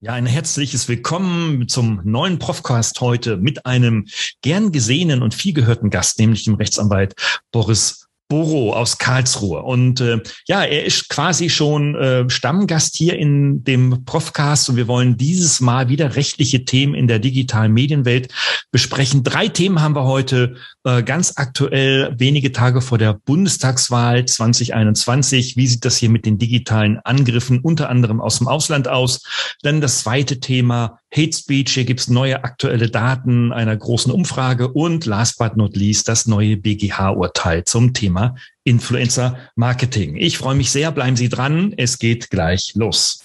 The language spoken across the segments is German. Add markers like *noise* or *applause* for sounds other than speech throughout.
Ja, ein herzliches Willkommen zum neuen Profcast heute mit einem gern gesehenen und viel gehörten Gast, nämlich dem Rechtsanwalt Boris Boro aus Karlsruhe. Und äh, ja, er ist quasi schon äh, Stammgast hier in dem Profcast und wir wollen dieses Mal wieder rechtliche Themen in der digitalen Medienwelt besprechen. Drei Themen haben wir heute äh, ganz aktuell, wenige Tage vor der Bundestagswahl 2021. Wie sieht das hier mit den digitalen Angriffen unter anderem aus dem Ausland aus? Dann das zweite Thema Hate Speech. Hier gibt's neue aktuelle Daten einer großen Umfrage und last but not least das neue BGH-Urteil zum Thema Influencer Marketing. Ich freue mich sehr, bleiben Sie dran, es geht gleich los.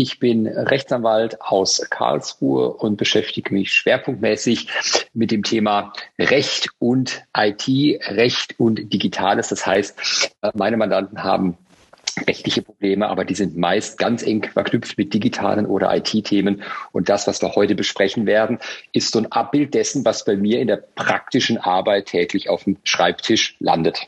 Ich bin Rechtsanwalt aus Karlsruhe und beschäftige mich schwerpunktmäßig mit dem Thema Recht und IT, Recht und Digitales. Das heißt, meine Mandanten haben rechtliche Probleme, aber die sind meist ganz eng verknüpft mit digitalen oder IT-Themen. Und das, was wir heute besprechen werden, ist so ein Abbild dessen, was bei mir in der praktischen Arbeit täglich auf dem Schreibtisch landet.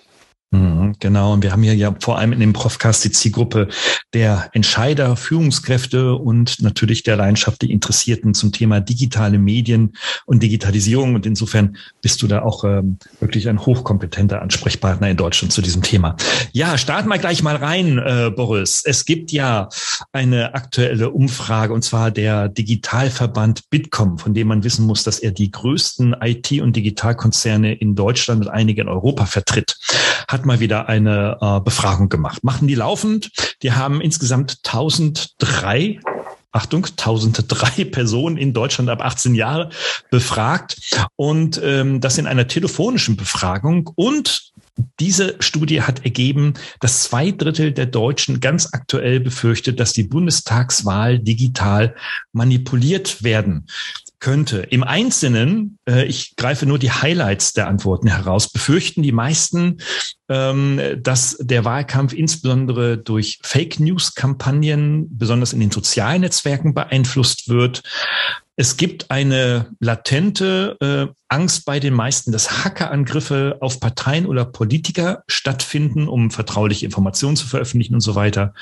Genau, und wir haben hier ja vor allem in dem Profcast die Zielgruppe der Entscheider, Führungskräfte und natürlich der leidenschaftlich Interessierten zum Thema digitale Medien und Digitalisierung. Und insofern bist du da auch ähm, wirklich ein hochkompetenter Ansprechpartner in Deutschland zu diesem Thema. Ja, starten wir gleich mal rein, äh, Boris. Es gibt ja eine aktuelle Umfrage und zwar der Digitalverband Bitkom, von dem man wissen muss, dass er die größten IT- und Digitalkonzerne in Deutschland und einige in Europa vertritt. Hat mal wieder eine äh, Befragung gemacht. Machen die laufend. Die haben insgesamt 1003 Achtung, 1003 *laughs* Personen in Deutschland ab 18 Jahre befragt und ähm, das in einer telefonischen Befragung. Und diese Studie hat ergeben, dass zwei Drittel der Deutschen ganz aktuell befürchtet, dass die Bundestagswahl digital manipuliert werden könnte. Im Einzelnen, äh, ich greife nur die Highlights der Antworten heraus, befürchten die meisten, ähm, dass der Wahlkampf insbesondere durch Fake News-Kampagnen, besonders in den sozialen Netzwerken beeinflusst wird. Es gibt eine latente äh, Angst bei den meisten, dass Hackerangriffe auf Parteien oder Politiker stattfinden, um vertrauliche Informationen zu veröffentlichen und so weiter.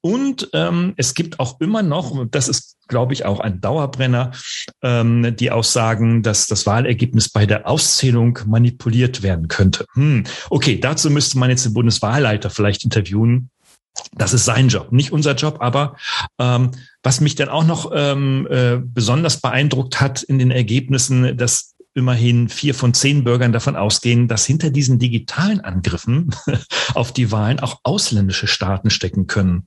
Und ähm, es gibt auch immer noch, das ist, glaube ich, auch ein Dauerbrenner, ähm, die Aussagen, dass das Wahlergebnis bei der Auszählung manipuliert werden könnte. Hm. Okay, dazu müsste man jetzt den Bundeswahlleiter vielleicht interviewen. Das ist sein Job, nicht unser Job, aber ähm, was mich dann auch noch ähm, äh, besonders beeindruckt hat in den Ergebnissen, dass immerhin vier von zehn Bürgern davon ausgehen, dass hinter diesen digitalen Angriffen *laughs* auf die Wahlen auch ausländische Staaten stecken können.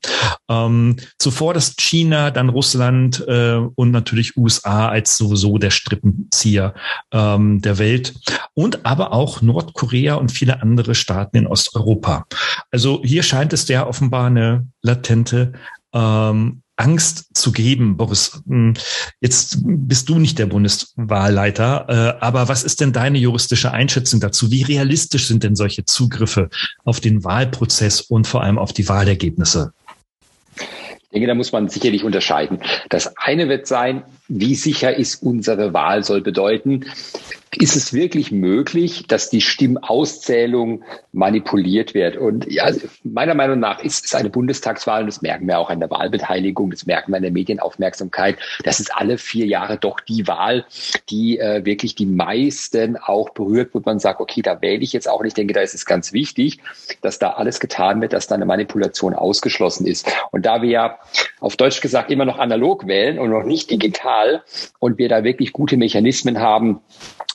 Ähm, zuvor das China, dann Russland äh, und natürlich USA als sowieso der Strippenzieher ähm, der Welt und aber auch Nordkorea und viele andere Staaten in Osteuropa. Also hier scheint es ja offenbar eine latente ähm, Angst zu geben, Boris. Hm, jetzt bist du nicht der Bundeswahlleiter, äh, aber was ist denn deine juristische Einschätzung dazu? Wie realistisch sind denn solche Zugriffe auf den Wahlprozess und vor allem auf die Wahlergebnisse? Ich denke, da muss man sicherlich unterscheiden. Das eine wird sein, wie sicher ist unsere Wahl, soll bedeuten, ist es wirklich möglich, dass die Stimmauszählung manipuliert wird? Und ja, meiner Meinung nach ist es eine Bundestagswahl, und das merken wir auch an der Wahlbeteiligung, das merken wir an der Medienaufmerksamkeit. Das ist alle vier Jahre doch die Wahl, die äh, wirklich die meisten auch berührt, wo man sagt, okay, da wähle ich jetzt auch. Und ich denke, da ist es ganz wichtig, dass da alles getan wird, dass da eine Manipulation ausgeschlossen ist. Und da wir ja auf Deutsch gesagt immer noch analog wählen und noch nicht digital und wir da wirklich gute Mechanismen haben,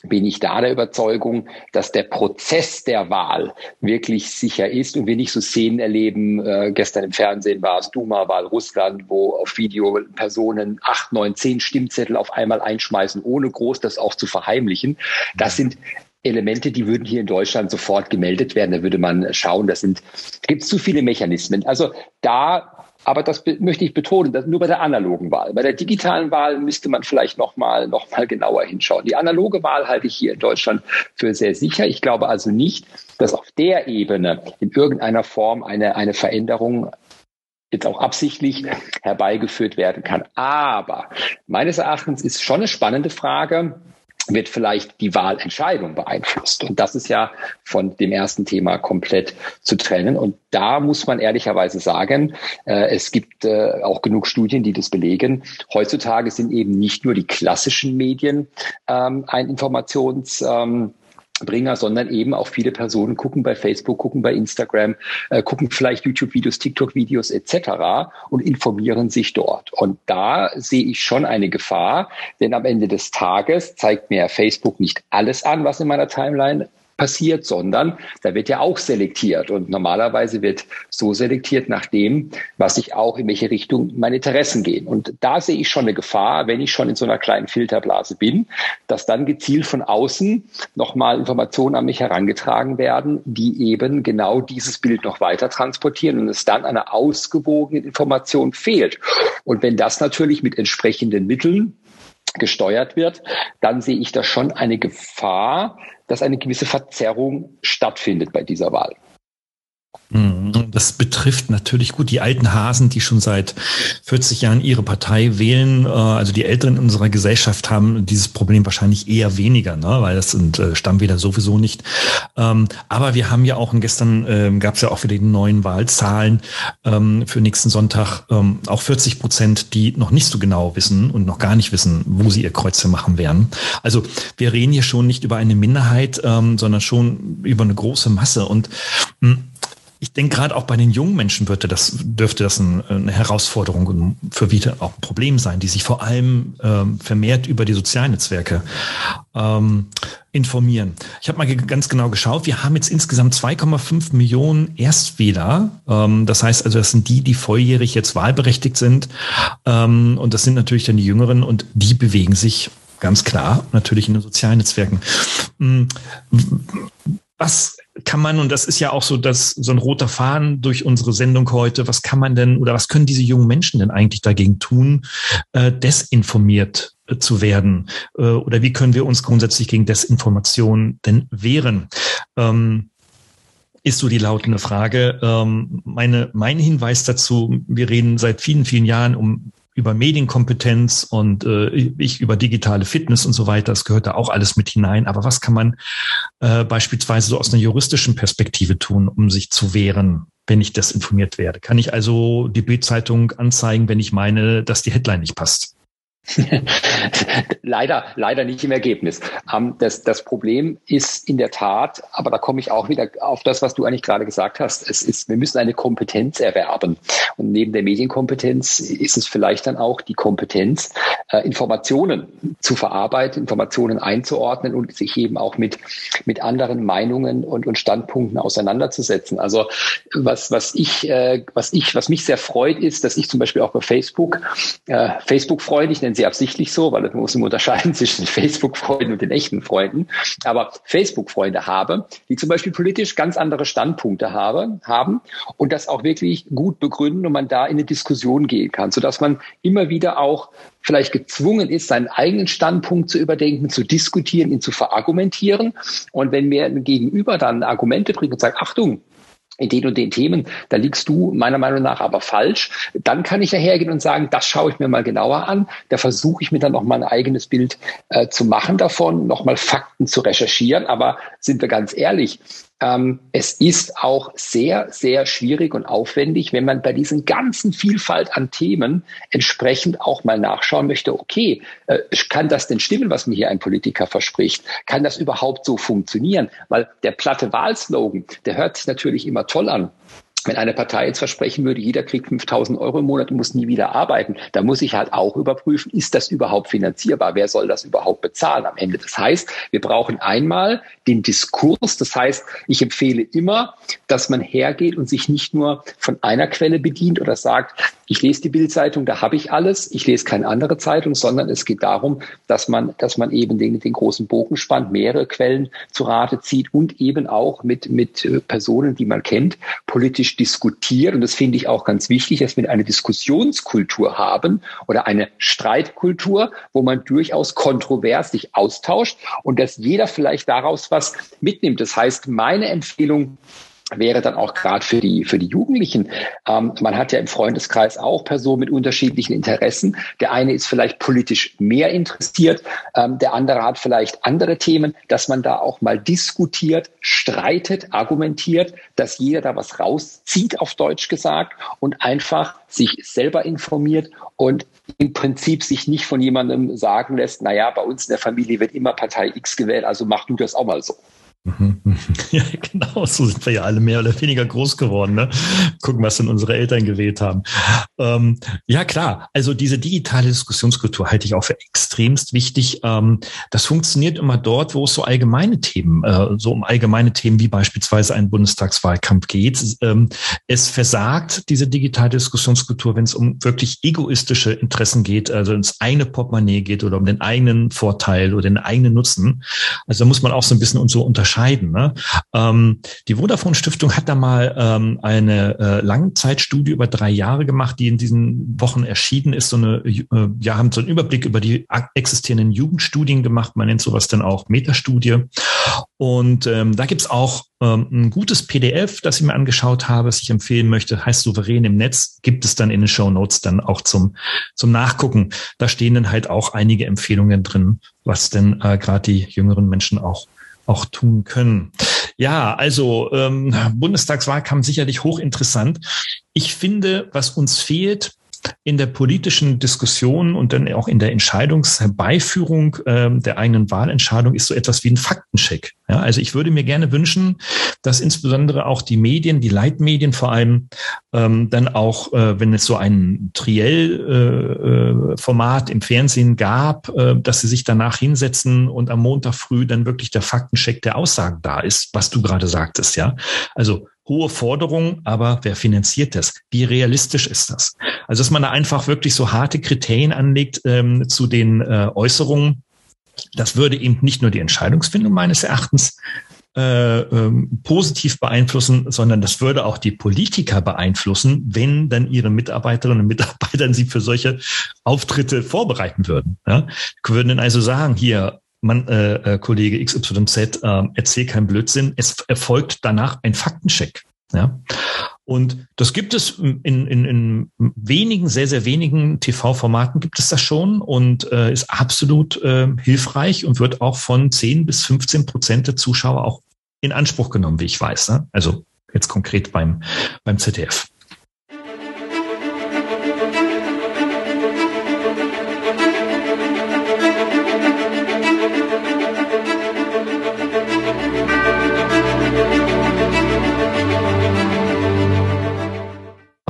bin ich da der Überzeugung, dass der Prozess der Wahl wirklich sicher ist und wir nicht so Szenen erleben. Äh, gestern im Fernsehen war es Duma-Wahl Russland, wo auf Video Personen acht, neun, zehn Stimmzettel auf einmal einschmeißen, ohne groß das auch zu verheimlichen. Das sind Elemente, die würden hier in Deutschland sofort gemeldet werden. Da würde man schauen, das sind, gibt es zu viele Mechanismen. Also da aber das möchte ich betonen, dass nur bei der analogen Wahl. Bei der digitalen Wahl müsste man vielleicht nochmal noch mal genauer hinschauen. Die analoge Wahl halte ich hier in Deutschland für sehr sicher. Ich glaube also nicht, dass auf der Ebene in irgendeiner Form eine, eine Veränderung jetzt auch absichtlich herbeigeführt werden kann. Aber meines Erachtens ist schon eine spannende Frage, wird vielleicht die Wahlentscheidung beeinflusst. Und das ist ja von dem ersten Thema komplett zu trennen. Und da muss man ehrlicherweise sagen, äh, es gibt äh, auch genug Studien, die das belegen. Heutzutage sind eben nicht nur die klassischen Medien ähm, ein Informations ähm, Bringer, sondern eben auch viele Personen gucken bei Facebook, gucken bei Instagram, äh, gucken vielleicht YouTube-Videos, TikTok-Videos etc. und informieren sich dort. Und da sehe ich schon eine Gefahr, denn am Ende des Tages zeigt mir Facebook nicht alles an, was in meiner Timeline passiert, sondern da wird ja auch selektiert. Und normalerweise wird so selektiert nach dem, was ich auch in welche Richtung meine Interessen gehen. Und da sehe ich schon eine Gefahr, wenn ich schon in so einer kleinen Filterblase bin, dass dann gezielt von außen nochmal Informationen an mich herangetragen werden, die eben genau dieses Bild noch weiter transportieren und es dann eine ausgewogene Information fehlt. Und wenn das natürlich mit entsprechenden Mitteln gesteuert wird, dann sehe ich da schon eine Gefahr, dass eine gewisse Verzerrung stattfindet bei dieser Wahl. Mhm. Das betrifft natürlich gut die alten Hasen, die schon seit 40 Jahren ihre Partei wählen. Äh, also die Älteren in unserer Gesellschaft haben dieses Problem wahrscheinlich eher weniger, ne? weil das sind äh, Stammwähler sowieso nicht. Ähm, aber wir haben ja auch, und gestern ähm, gab es ja auch wieder die neuen Wahlzahlen ähm, für nächsten Sonntag, auch 40 Prozent, die noch nicht so genau wissen und noch gar nicht wissen, wo sie ihr Kreuze machen werden. Also wir reden hier schon nicht über eine Minderheit, sondern schon über eine große Masse. Und hm, ich denke, gerade auch bei den jungen Menschen würde das, dürfte das ein, eine Herausforderung für wieder auch ein Problem sein, die sich vor allem ähm, vermehrt über die sozialen Netzwerke ähm, informieren. Ich habe mal ganz genau geschaut, wir haben jetzt insgesamt 2,5 Millionen Erstwähler. Ähm, das heißt also, das sind die, die volljährig jetzt wahlberechtigt sind. Ähm, und das sind natürlich dann die Jüngeren und die bewegen sich ganz klar natürlich in den sozialen Netzwerken. Hm, was kann man, und das ist ja auch so, dass so ein roter Faden durch unsere Sendung heute, was kann man denn oder was können diese jungen Menschen denn eigentlich dagegen tun, äh, desinformiert äh, zu werden? Äh, oder wie können wir uns grundsätzlich gegen Desinformation denn wehren? Ähm, ist so die lautende Frage. Ähm, meine, mein Hinweis dazu, wir reden seit vielen, vielen Jahren um über Medienkompetenz und äh, ich über digitale Fitness und so weiter. Das gehört da auch alles mit hinein. Aber was kann man äh, beispielsweise so aus einer juristischen Perspektive tun, um sich zu wehren, wenn ich desinformiert werde? Kann ich also die Bildzeitung anzeigen, wenn ich meine, dass die Headline nicht passt? *laughs* leider, leider nicht im Ergebnis. Ähm, das, das Problem ist in der Tat, aber da komme ich auch wieder auf das, was du eigentlich gerade gesagt hast. Es ist, wir müssen eine Kompetenz erwerben. Und neben der Medienkompetenz ist es vielleicht dann auch die Kompetenz, äh, Informationen zu verarbeiten, Informationen einzuordnen und sich eben auch mit, mit anderen Meinungen und, und Standpunkten auseinanderzusetzen. Also was, was ich, äh, was ich, was mich sehr freut, ist, dass ich zum Beispiel auch bei Facebook, äh, Facebook-Freund, ich nenne nennen sie absichtlich so, weil man muss immer unterscheiden *laughs* zwischen Facebook-Freunden und den echten Freunden, aber Facebook-Freunde habe, die zum Beispiel politisch ganz andere Standpunkte habe, haben und das auch wirklich gut begründen und man da in eine Diskussion gehen kann, sodass man immer wieder auch vielleicht gezwungen ist, seinen eigenen Standpunkt zu überdenken, zu diskutieren, ihn zu verargumentieren. Und wenn mir ein Gegenüber dann Argumente bringt und sagt, Achtung, in den und den Themen, da liegst du meiner Meinung nach aber falsch. Dann kann ich dahergehen und sagen, das schaue ich mir mal genauer an. Da versuche ich mir dann noch mal ein eigenes Bild äh, zu machen davon, noch mal Fakten zu recherchieren. Aber sind wir ganz ehrlich, ähm, es ist auch sehr, sehr schwierig und aufwendig, wenn man bei diesen ganzen Vielfalt an Themen entsprechend auch mal nachschauen möchte, okay, äh, kann das denn stimmen, was mir hier ein Politiker verspricht? Kann das überhaupt so funktionieren? Weil der platte Wahlslogan, der hört sich natürlich immer toll an wenn eine Partei jetzt versprechen würde, jeder kriegt 5000 Euro im Monat und muss nie wieder arbeiten, da muss ich halt auch überprüfen, ist das überhaupt finanzierbar? Wer soll das überhaupt bezahlen am Ende? Das heißt, wir brauchen einmal den Diskurs. Das heißt, ich empfehle immer, dass man hergeht und sich nicht nur von einer Quelle bedient oder sagt, ich lese die Bildzeitung, da habe ich alles, ich lese keine andere Zeitung, sondern es geht darum, dass man, dass man eben den, den großen Bogen spannt, mehrere Quellen zu Rate zieht und eben auch mit, mit Personen, die man kennt, politisch politisch diskutiert. Und das finde ich auch ganz wichtig, dass wir eine Diskussionskultur haben oder eine Streitkultur, wo man durchaus kontrovers sich austauscht und dass jeder vielleicht daraus was mitnimmt. Das heißt, meine Empfehlung wäre dann auch gerade für die, für die Jugendlichen. Ähm, man hat ja im Freundeskreis auch Personen mit unterschiedlichen Interessen. Der eine ist vielleicht politisch mehr interessiert, ähm, der andere hat vielleicht andere Themen, dass man da auch mal diskutiert, streitet, argumentiert, dass jeder da was rauszieht, auf Deutsch gesagt, und einfach sich selber informiert und im Prinzip sich nicht von jemandem sagen lässt, na ja, bei uns in der Familie wird immer Partei X gewählt, also mach du das auch mal so. Mhm. *laughs* Ja, genau, so sind wir ja alle mehr oder weniger groß geworden. Ne? Gucken, was denn unsere Eltern gewählt haben. Ähm, ja, klar. Also diese digitale Diskussionskultur halte ich auch für extremst wichtig. Ähm, das funktioniert immer dort, wo es so allgemeine Themen, äh, so um allgemeine Themen wie beispielsweise einen Bundestagswahlkampf geht. Ähm, es versagt diese digitale Diskussionskultur, wenn es um wirklich egoistische Interessen geht, also ins eigene Portemonnaie geht oder um den eigenen Vorteil oder den eigenen Nutzen. Also da muss man auch so ein bisschen und so unterscheiden unterscheiden. Ne? Ähm, die Vodafone Stiftung hat da mal ähm, eine äh, Langzeitstudie über drei Jahre gemacht, die in diesen Wochen erschienen ist. So eine, äh, ja, haben so einen Überblick über die existierenden Jugendstudien gemacht. Man nennt sowas dann auch Metastudie. Und ähm, da gibt's auch ähm, ein gutes PDF, das ich mir angeschaut habe, das ich empfehlen möchte, heißt Souverän im Netz, gibt es dann in den Show Notes dann auch zum, zum Nachgucken. Da stehen dann halt auch einige Empfehlungen drin, was denn äh, gerade die jüngeren Menschen auch auch tun können. Ja, also ähm, Bundestagswahlkampf sicherlich hochinteressant. Ich finde, was uns fehlt, in der politischen Diskussion und dann auch in der Entscheidungsherbeiführung äh, der eigenen Wahlentscheidung ist so etwas wie ein Faktencheck. Ja, also ich würde mir gerne wünschen, dass insbesondere auch die Medien, die Leitmedien vor allem, ähm, dann auch, äh, wenn es so ein Triell-Format äh, im Fernsehen gab, äh, dass sie sich danach hinsetzen und am Montag früh dann wirklich der Faktencheck der Aussagen da ist, was du gerade sagtest. Ja, also hohe Forderungen, aber wer finanziert das? Wie realistisch ist das? Also, dass man da einfach wirklich so harte Kriterien anlegt ähm, zu den äh, Äußerungen, das würde eben nicht nur die Entscheidungsfindung meines Erachtens äh, ähm, positiv beeinflussen, sondern das würde auch die Politiker beeinflussen, wenn dann ihre Mitarbeiterinnen und Mitarbeiter *laughs* sie für solche Auftritte vorbereiten würden. Ja? Würden dann also sagen, hier, man, äh, äh Kollege XYZ, äh, erzähl keinen Blödsinn. Es erfolgt danach ein Faktencheck. Ja. Und das gibt es in, in, in wenigen, sehr, sehr wenigen TV-Formaten gibt es das schon und äh, ist absolut äh, hilfreich und wird auch von 10 bis 15 Prozent der Zuschauer auch in Anspruch genommen, wie ich weiß. Ne? Also jetzt konkret beim, beim ZDF.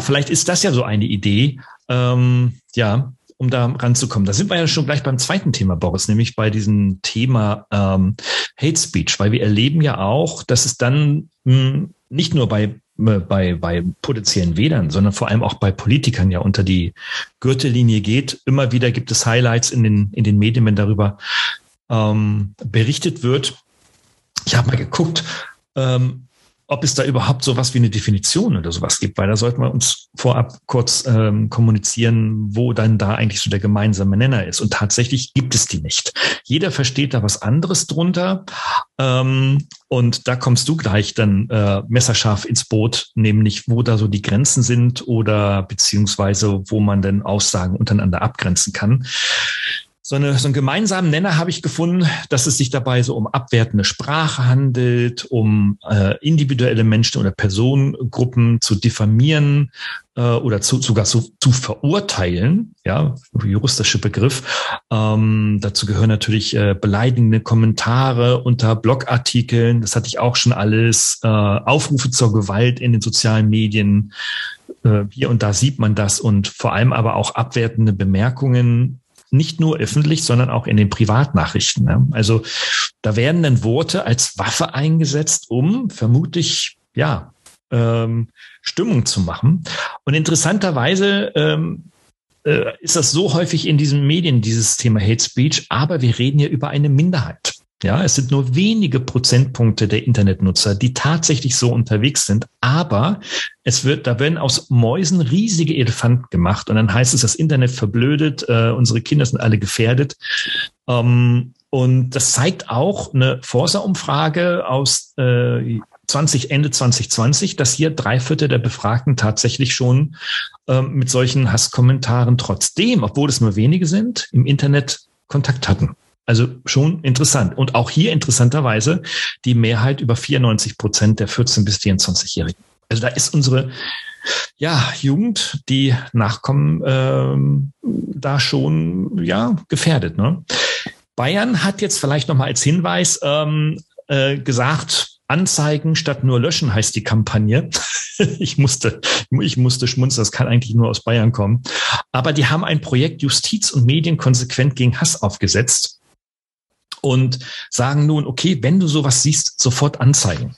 Vielleicht ist das ja so eine Idee, ähm, ja, um da ranzukommen. Da sind wir ja schon gleich beim zweiten Thema, Boris, nämlich bei diesem Thema ähm, Hate Speech, weil wir erleben ja auch, dass es dann mh, hm, nicht nur bei bei, bei potenziellen Wählern, sondern vor allem auch bei Politikern ja unter die Gürtellinie geht. Immer wieder gibt es Highlights in den, in den Medien, wenn darüber ähm, berichtet wird. Ich habe mal geguckt, ähm, ob es da überhaupt sowas wie eine Definition oder sowas gibt, weil da sollten wir uns vorab kurz ähm, kommunizieren, wo dann da eigentlich so der gemeinsame Nenner ist. Und tatsächlich gibt es die nicht. Jeder versteht da was anderes drunter. Ähm, und da kommst du gleich dann äh, messerscharf ins Boot, nämlich wo da so die Grenzen sind oder beziehungsweise wo man denn Aussagen untereinander abgrenzen kann so, eine, so einen gemeinsamen Nenner habe ich gefunden, dass es sich dabei so um abwertende Sprache handelt, um äh, individuelle Menschen oder Personengruppen zu diffamieren äh, oder zu, sogar zu, zu verurteilen, ja, juristische Begriff. Ähm, dazu gehören natürlich äh, beleidigende Kommentare unter Blogartikeln, das hatte ich auch schon alles, äh, Aufrufe zur Gewalt in den sozialen Medien, äh, hier und da sieht man das und vor allem aber auch abwertende Bemerkungen nicht nur öffentlich, sondern auch in den Privatnachrichten. Ne? Also da werden dann Worte als Waffe eingesetzt, um vermutlich, ja, ähm, Stimmung zu machen. Und interessanterweise ähm, äh, ist das so häufig in diesen Medien, dieses Thema Hate Speech, aber wir reden hier über eine Minderheit. Ja, es sind nur wenige Prozentpunkte der Internetnutzer, die tatsächlich so unterwegs sind. Aber es wird, da werden aus Mäusen riesige Elefanten gemacht und dann heißt es, das Internet verblödet, äh, unsere Kinder sind alle gefährdet. Ähm, und das zeigt auch eine Forsa-Umfrage aus äh, 20, Ende 2020, dass hier drei Viertel der Befragten tatsächlich schon ähm, mit solchen Hasskommentaren trotzdem, obwohl es nur wenige sind, im Internet Kontakt hatten. Also schon interessant. Und auch hier interessanterweise die Mehrheit über 94 Prozent der 14- bis 24-Jährigen. Also da ist unsere ja, Jugend, die Nachkommen, ähm, da schon ja gefährdet. Ne? Bayern hat jetzt vielleicht noch mal als Hinweis ähm, äh, gesagt, Anzeigen statt nur löschen heißt die Kampagne. *laughs* ich musste, ich musste schmunzeln, das kann eigentlich nur aus Bayern kommen. Aber die haben ein Projekt Justiz und Medien konsequent gegen Hass aufgesetzt und sagen nun, okay, wenn du sowas siehst, sofort anzeigen.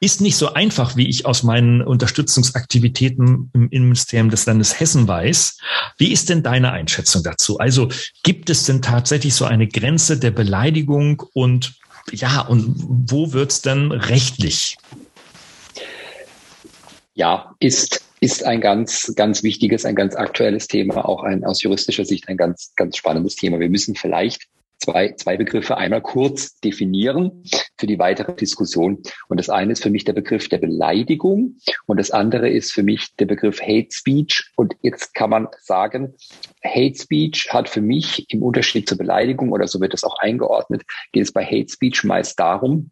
Ist nicht so einfach, wie ich aus meinen Unterstützungsaktivitäten im Innenministerium des Landes Hessen weiß. Wie ist denn deine Einschätzung dazu? Also gibt es denn tatsächlich so eine Grenze der Beleidigung und ja, und wo wird's denn rechtlich? Ja, ist, ist ein ganz, ganz wichtiges, ein ganz aktuelles Thema, auch ein aus juristischer Sicht ein ganz, ganz spannendes Thema. Wir müssen vielleicht zwei, zwei Begriffe einmal kurz definieren für die weitere Diskussion. Und das eine ist für mich der Begriff der Beleidigung und das andere ist für mich der Begriff Hate Speech. Und jetzt kann man sagen, Hate Speech hat für mich im Unterschied zur Beleidigung oder so wird es auch eingeordnet, geht es bei Hate Speech meist darum,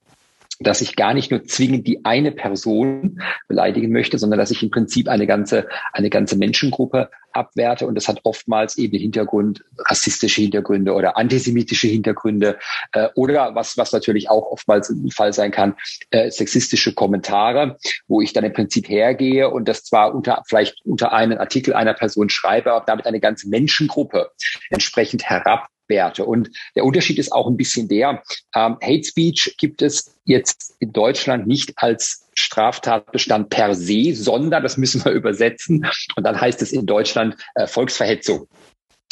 dass ich gar nicht nur zwingend die eine Person beleidigen möchte, sondern dass ich im Prinzip eine ganze, eine ganze Menschengruppe abwerte. Und das hat oftmals eben Hintergrund, rassistische Hintergründe oder antisemitische Hintergründe äh, oder was, was natürlich auch oftmals ein Fall sein kann, äh, sexistische Kommentare, wo ich dann im Prinzip hergehe und das zwar unter, vielleicht unter einen Artikel einer Person schreibe, aber damit eine ganze Menschengruppe entsprechend herab Werte. Und der Unterschied ist auch ein bisschen der, ähm, Hate Speech gibt es jetzt in Deutschland nicht als Straftatbestand per se, sondern das müssen wir *laughs* übersetzen. Und dann heißt es in Deutschland äh, Volksverhetzung.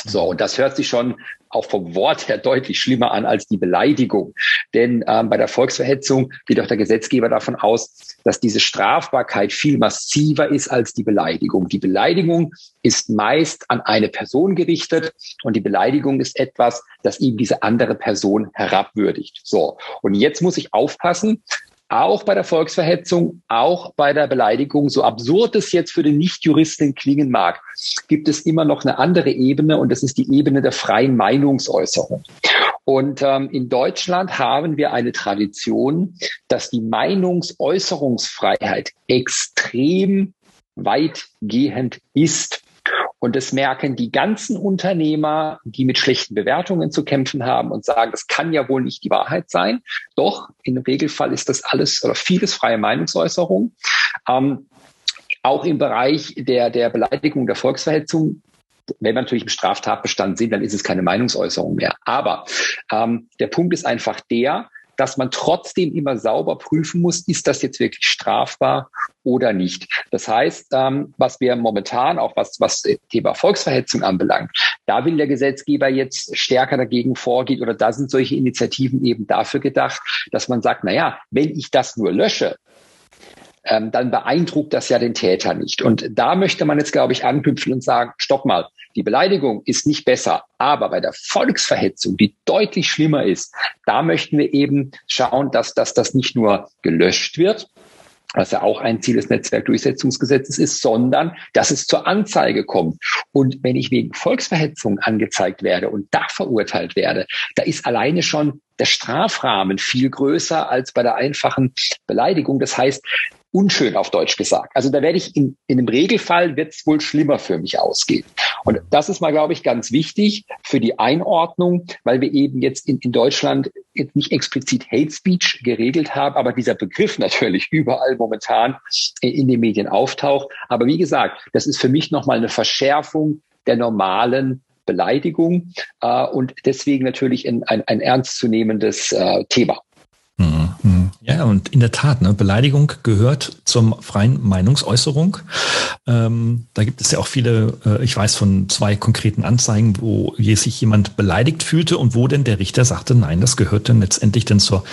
So, und das hört sich schon auch vom Wort her deutlich schlimmer an als die Beleidigung. Denn ähm, bei der Volksverhetzung geht auch der Gesetzgeber davon aus, dass diese Strafbarkeit viel massiver ist als die Beleidigung. Die Beleidigung ist meist an eine Person gerichtet und die Beleidigung ist etwas, das ihm diese andere Person herabwürdigt. So, und jetzt muss ich aufpassen, auch bei der Volksverhetzung, auch bei der Beleidigung, so absurd es jetzt für den Nichtjuristen klingen mag, gibt es immer noch eine andere Ebene und das ist die Ebene der freien Meinungsäußerung. Und ähm, in Deutschland haben wir eine Tradition, dass die Meinungsäußerungsfreiheit extrem weitgehend ist. Und das merken die ganzen Unternehmer, die mit schlechten Bewertungen zu kämpfen haben und sagen, das kann ja wohl nicht die Wahrheit sein. Doch, im Regelfall ist das alles oder vieles freie Meinungsäußerung. Ähm, auch im Bereich der, der Beleidigung der Volksverhetzung wenn wir natürlich im Straftatbestand sind, dann ist es keine Meinungsäußerung mehr. Aber ähm, der Punkt ist einfach der, dass man trotzdem immer sauber prüfen muss, ist das jetzt wirklich strafbar oder nicht. Das heißt, ähm, was wir momentan, auch was, was Thema Volksverhetzung anbelangt, da will der Gesetzgeber jetzt stärker dagegen vorgehen oder da sind solche Initiativen eben dafür gedacht, dass man sagt, na ja, wenn ich das nur lösche, ähm, dann beeindruckt das ja den Täter nicht. Und da möchte man jetzt, glaube ich, anknüpfen und sagen, stopp mal, die Beleidigung ist nicht besser, aber bei der Volksverhetzung, die deutlich schlimmer ist, da möchten wir eben schauen, dass, dass das nicht nur gelöscht wird, was ja auch ein Ziel des Netzwerkdurchsetzungsgesetzes ist, sondern dass es zur Anzeige kommt. Und wenn ich wegen Volksverhetzung angezeigt werde und da verurteilt werde, da ist alleine schon der Strafrahmen viel größer als bei der einfachen Beleidigung. Das heißt, unschön auf Deutsch gesagt. Also da werde ich in, in einem Regelfall wird es wohl schlimmer für mich ausgehen. Und das ist mal, glaube ich, ganz wichtig für die Einordnung, weil wir eben jetzt in, in Deutschland jetzt nicht explizit Hate Speech geregelt haben, aber dieser Begriff *laughs* natürlich überall momentan in den Medien auftaucht. Aber wie gesagt, das ist für mich nochmal eine Verschärfung der normalen Beleidigung äh, und deswegen natürlich ein, ein, ein ernstzunehmendes äh, Thema. Ja, und in der Tat, ne, Beleidigung gehört zum freien Meinungsäußerung. Ähm, da gibt es ja auch viele, äh, ich weiß von zwei konkreten Anzeigen, wo sich jemand beleidigt fühlte und wo denn der Richter sagte, nein, das gehört dann letztendlich dann zur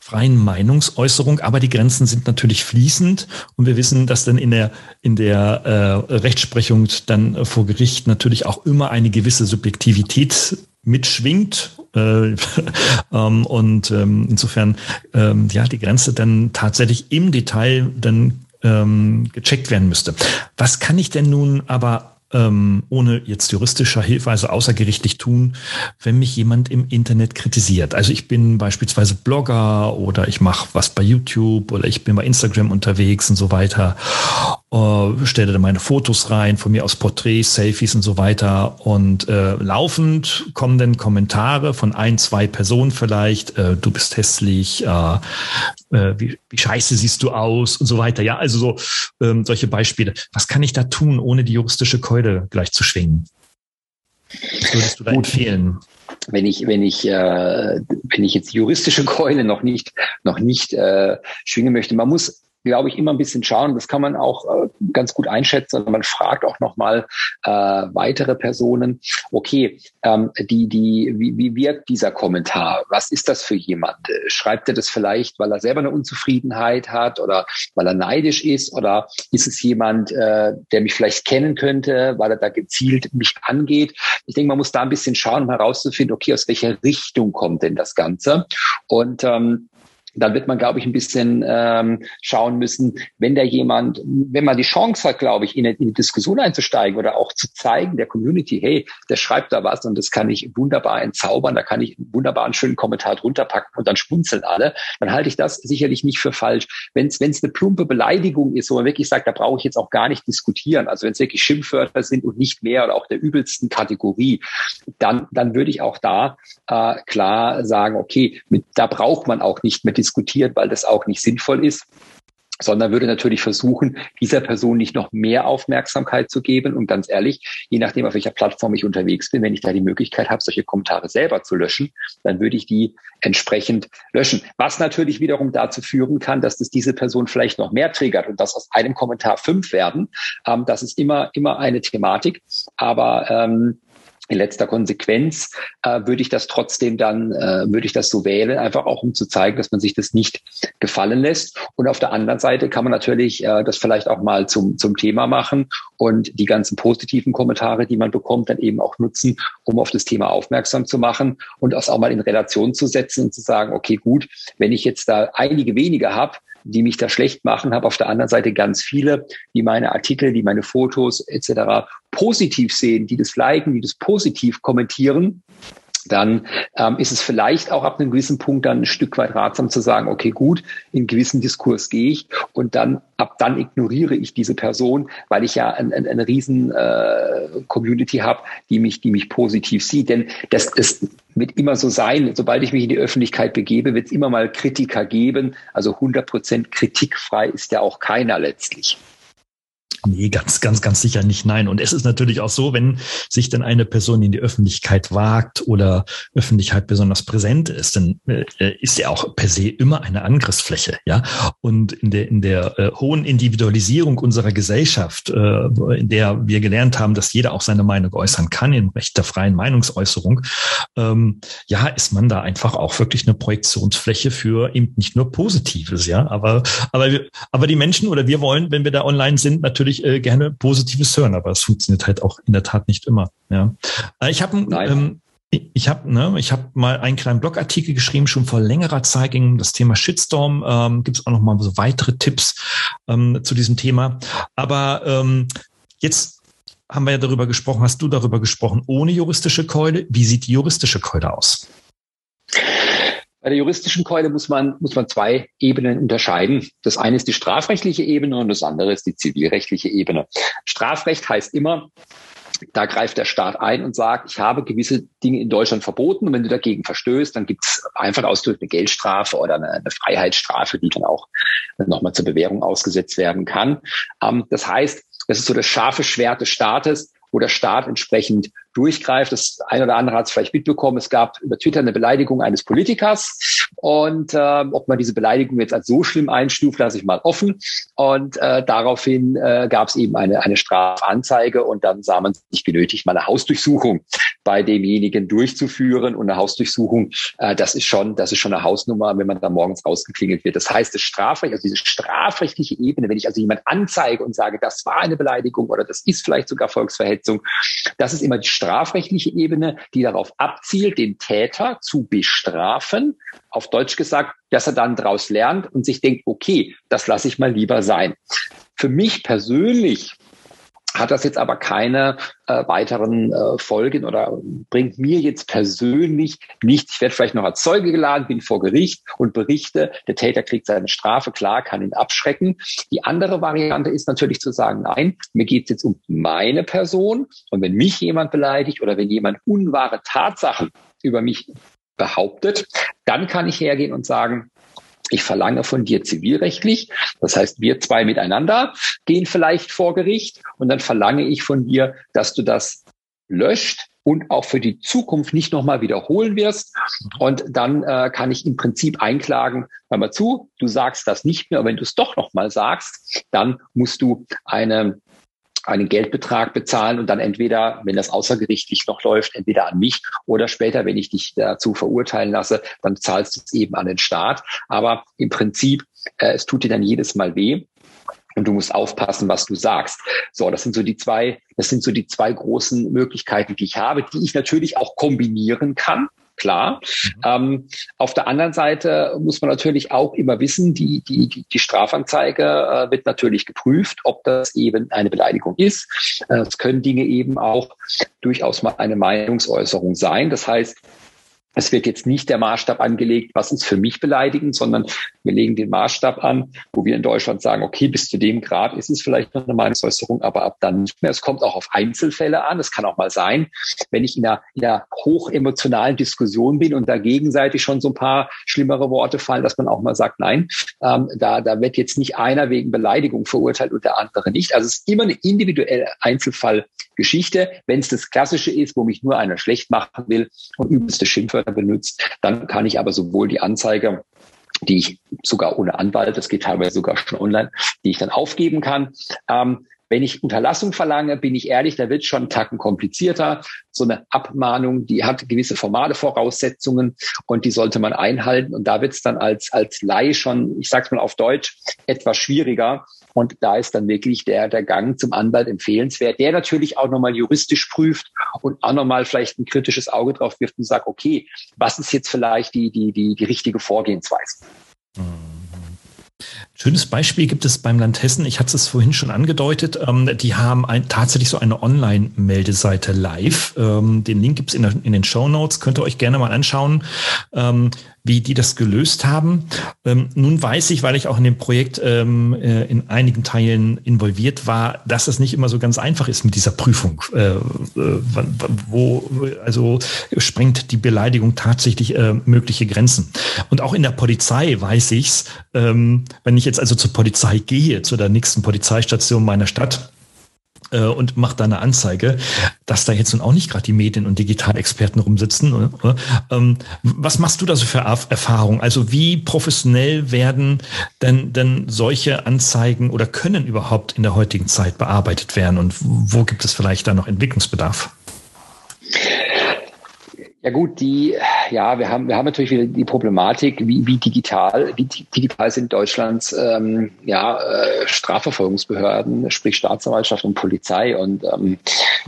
freien Meinungsäußerung, aber die Grenzen sind natürlich fließend und wir wissen, dass dann in der in der äh, Rechtsprechung dann vor Gericht natürlich auch immer eine gewisse Subjektivität mitschwingt. Äh, *laughs* ähm, und ähm, insofern ähm, ja die Grenze dann tatsächlich im Detail dann ähm, gecheckt werden müsste. Was kann ich denn nun aber ähm, ohne jetzt juristischer Hilfe, also außergerichtlich tun, wenn mich jemand im Internet kritisiert. Also ich bin beispielsweise Blogger oder ich mache was bei YouTube oder ich bin bei Instagram unterwegs und so weiter äh, stelle da meine Fotos rein, von mir aus Porträts, Selfies und so weiter. Und äh, laufend kommen dann Kommentare von ein, zwei Personen vielleicht, äh, du bist hässlich, äh, äh, wie, wie scheiße siehst du aus und so weiter. Ja, also so ähm, solche Beispiele. Was kann ich da tun, ohne die juristische Keule gleich zu schwingen? Was würdest du da Gut. empfehlen? wenn ich wenn ich äh, wenn ich jetzt juristische Keule noch nicht noch nicht äh, schwingen möchte, man muss glaube ich, immer ein bisschen schauen. Das kann man auch äh, ganz gut einschätzen. Man fragt auch nochmal äh, weitere Personen, okay, ähm, die, die, wie, wie wirkt dieser Kommentar? Was ist das für jemand? Schreibt er das vielleicht, weil er selber eine Unzufriedenheit hat oder weil er neidisch ist? Oder ist es jemand, äh, der mich vielleicht kennen könnte, weil er da gezielt mich angeht? Ich denke, man muss da ein bisschen schauen, um herauszufinden, okay, aus welcher Richtung kommt denn das Ganze? Und ähm, dann wird man, glaube ich, ein bisschen ähm, schauen müssen, wenn da jemand, wenn man die Chance hat, glaube ich, in, in die Diskussion einzusteigen oder auch zu zeigen der Community, hey, der schreibt da was und das kann ich wunderbar entzaubern, da kann ich wunderbar einen schönen Kommentar drunter packen und dann spunzeln alle, dann halte ich das sicherlich nicht für falsch. Wenn es eine plumpe Beleidigung ist, wo man wirklich sagt, da brauche ich jetzt auch gar nicht diskutieren, also wenn es wirklich Schimpfwörter sind und nicht mehr oder auch der übelsten Kategorie, dann, dann würde ich auch da äh, klar sagen, okay, mit, da braucht man auch nicht mehr diskutiert, weil das auch nicht sinnvoll ist sondern würde natürlich versuchen, dieser Person nicht noch mehr Aufmerksamkeit zu geben. Und ganz ehrlich, je nachdem, auf welcher Plattform ich unterwegs bin, wenn ich da die Möglichkeit habe, solche Kommentare selber zu löschen, dann würde ich die entsprechend löschen. Was natürlich wiederum dazu führen kann, dass das diese Person vielleicht noch mehr triggert und dass aus einem Kommentar fünf werden. Ähm, das ist immer, immer eine Thematik. Aber ähm, in letzter Konsequenz äh, würde ich das trotzdem dann, äh, würde ich das so wählen, einfach auch um zu zeigen, dass man sich das nicht gefallen lässt. Und auf der anderen Seite kann man natürlich äh, das vielleicht auch mal zum, zum Thema machen und die ganzen positiven Kommentare, die man bekommt, dann eben auch nutzen, um auf das Thema aufmerksam zu machen und das auch mal in Relation zu setzen und zu sagen, okay, gut, wenn ich jetzt da einige wenige habe, die mich da schlecht machen, habe auf der anderen Seite ganz viele, die meine Artikel, die meine Fotos etc. positiv sehen, die das liken, die das positiv kommentieren dann ähm, ist es vielleicht auch ab einem gewissen Punkt dann ein Stück weit ratsam zu sagen, okay, gut, in gewissen Diskurs gehe ich und dann ab dann ignoriere ich diese Person, weil ich ja ein, ein, eine riesen äh, Community habe, die mich, die mich positiv sieht. Denn das, das wird immer so sein, sobald ich mich in die Öffentlichkeit begebe, wird es immer mal Kritiker geben. Also 100 Prozent kritikfrei ist ja auch keiner letztlich. Nee, ganz, ganz, ganz sicher nicht. Nein. Und es ist natürlich auch so, wenn sich dann eine Person in die Öffentlichkeit wagt oder Öffentlichkeit besonders präsent ist, dann äh, ist ja auch per se immer eine Angriffsfläche. Ja. Und in der, in der äh, hohen Individualisierung unserer Gesellschaft, äh, in der wir gelernt haben, dass jeder auch seine Meinung äußern kann, in Recht der freien Meinungsäußerung, ähm, ja, ist man da einfach auch wirklich eine Projektionsfläche für eben nicht nur Positives, ja. Aber, aber, aber die Menschen oder wir wollen, wenn wir da online sind, natürlich natürlich äh, gerne Positives hören, aber es funktioniert halt auch in der Tat nicht immer. Ja. Äh, ich habe ähm, ich habe ne, ich hab mal einen kleinen Blogartikel geschrieben, schon vor längerer Zeit ging um das Thema Shitstorm. Ähm, Gibt es auch noch mal so weitere Tipps ähm, zu diesem Thema. Aber ähm, jetzt haben wir ja darüber gesprochen, hast du darüber gesprochen, ohne juristische Keule. Wie sieht die juristische Keule aus? Bei der juristischen Keule muss man, muss man zwei Ebenen unterscheiden. Das eine ist die strafrechtliche Ebene und das andere ist die zivilrechtliche Ebene. Strafrecht heißt immer, da greift der Staat ein und sagt, ich habe gewisse Dinge in Deutschland verboten und wenn du dagegen verstößt, dann gibt es einfach ausgedrückt eine Geldstrafe oder eine, eine Freiheitsstrafe, die dann auch nochmal zur Bewährung ausgesetzt werden kann. Ähm, das heißt, das ist so das scharfe Schwert des Staates wo der Staat entsprechend durchgreift. Das eine oder andere hat es vielleicht mitbekommen. Es gab über Twitter eine Beleidigung eines Politikers und äh, ob man diese Beleidigung jetzt als so schlimm einstuft, lasse ich mal offen. Und äh, daraufhin äh, gab es eben eine, eine Strafanzeige und dann sah man sich genötigt, mal eine Hausdurchsuchung bei demjenigen durchzuführen. Und eine Hausdurchsuchung, äh, das ist schon, das ist schon eine Hausnummer, wenn man da morgens rausgeklingelt wird. Das heißt, das Strafrecht, also diese strafrechtliche Ebene, wenn ich also jemand anzeige und sage, das war eine Beleidigung oder das ist vielleicht sogar Volksverhetzung, das ist immer die strafrechtliche Ebene, die darauf abzielt, den Täter zu bestrafen. Auf Deutsch gesagt, dass er dann daraus lernt und sich denkt, okay, das lasse ich mal lieber sein. Für mich persönlich hat das jetzt aber keine äh, weiteren äh, Folgen oder bringt mir jetzt persönlich nichts. Ich werde vielleicht noch als Zeuge geladen, bin vor Gericht und berichte, der Täter kriegt seine Strafe, klar, kann ihn abschrecken. Die andere Variante ist natürlich zu sagen, nein, mir geht es jetzt um meine Person und wenn mich jemand beleidigt oder wenn jemand unwahre Tatsachen über mich behauptet, dann kann ich hergehen und sagen, ich verlange von dir zivilrechtlich, das heißt, wir zwei miteinander gehen vielleicht vor Gericht und dann verlange ich von dir, dass du das löscht und auch für die Zukunft nicht nochmal wiederholen wirst. Und dann äh, kann ich im Prinzip einklagen, hör mal zu, du sagst das nicht mehr, aber wenn du es doch nochmal sagst, dann musst du eine einen Geldbetrag bezahlen und dann entweder, wenn das außergerichtlich noch läuft, entweder an mich oder später, wenn ich dich dazu verurteilen lasse, dann zahlst du es eben an den Staat. Aber im Prinzip, äh, es tut dir dann jedes Mal weh. Und du musst aufpassen, was du sagst. So, das sind so die zwei, das sind so die zwei großen Möglichkeiten, die ich habe, die ich natürlich auch kombinieren kann klar. Mhm. Ähm, auf der anderen Seite muss man natürlich auch immer wissen, die, die, die, die Strafanzeige äh, wird natürlich geprüft, ob das eben eine Beleidigung ist. Äh, es können Dinge eben auch durchaus mal eine Meinungsäußerung sein. Das heißt, es wird jetzt nicht der Maßstab angelegt, was ist für mich beleidigend, sondern wir legen den Maßstab an, wo wir in Deutschland sagen, okay, bis zu dem Grad ist es vielleicht noch eine Meinungsäußerung, aber ab dann nicht mehr. Es kommt auch auf Einzelfälle an. Es kann auch mal sein, wenn ich in einer, in einer hochemotionalen Diskussion bin und da gegenseitig schon so ein paar schlimmere Worte fallen, dass man auch mal sagt, nein, ähm, da, da wird jetzt nicht einer wegen Beleidigung verurteilt und der andere nicht. Also es ist immer eine individuelle Einzelfallgeschichte. Wenn es das Klassische ist, wo mich nur einer schlecht machen will und übelste Schimpfwörter benutzt, dann kann ich aber sowohl die Anzeige die ich sogar ohne Anwalt, das geht teilweise sogar schon online, die ich dann aufgeben kann. Ähm, wenn ich Unterlassung verlange, bin ich ehrlich, da wird schon einen Tacken komplizierter. So eine Abmahnung, die hat gewisse formale Voraussetzungen und die sollte man einhalten. Und da wird es dann als, als Laie schon, ich sag's mal auf Deutsch, etwas schwieriger. Und da ist dann wirklich der, der Gang zum Anwalt empfehlenswert, der natürlich auch nochmal juristisch prüft und auch nochmal vielleicht ein kritisches Auge drauf wirft und sagt, okay, was ist jetzt vielleicht die, die, die, die richtige Vorgehensweise? Mhm. Schönes Beispiel gibt es beim Land Hessen. Ich hatte es vorhin schon angedeutet. Ähm, die haben ein, tatsächlich so eine Online-Meldeseite live. Ähm, den Link gibt es in, in, den Show Notes. Könnt ihr euch gerne mal anschauen. Ähm, wie die das gelöst haben. Ähm, nun weiß ich, weil ich auch in dem Projekt ähm, äh, in einigen Teilen involviert war, dass es nicht immer so ganz einfach ist mit dieser Prüfung. Äh, äh, wo, also sprengt die Beleidigung tatsächlich äh, mögliche Grenzen. Und auch in der Polizei weiß ich's, ähm, wenn ich jetzt also zur Polizei gehe, zu der nächsten Polizeistation meiner Stadt, äh, und macht da eine Anzeige, dass da jetzt nun auch nicht gerade die Medien- und Digitalexperten rumsitzen. Oder? Ähm, was machst du da so für Erfahrungen? Also wie professionell werden denn, denn solche Anzeigen oder können überhaupt in der heutigen Zeit bearbeitet werden und wo gibt es vielleicht da noch Entwicklungsbedarf? Ja gut, die, ja, wir haben, wir haben natürlich wieder die Problematik, wie, wie digital, wie digital sind Deutschlands ähm, ja, äh, Strafverfolgungsbehörden, sprich Staatsanwaltschaft und Polizei. Und ähm,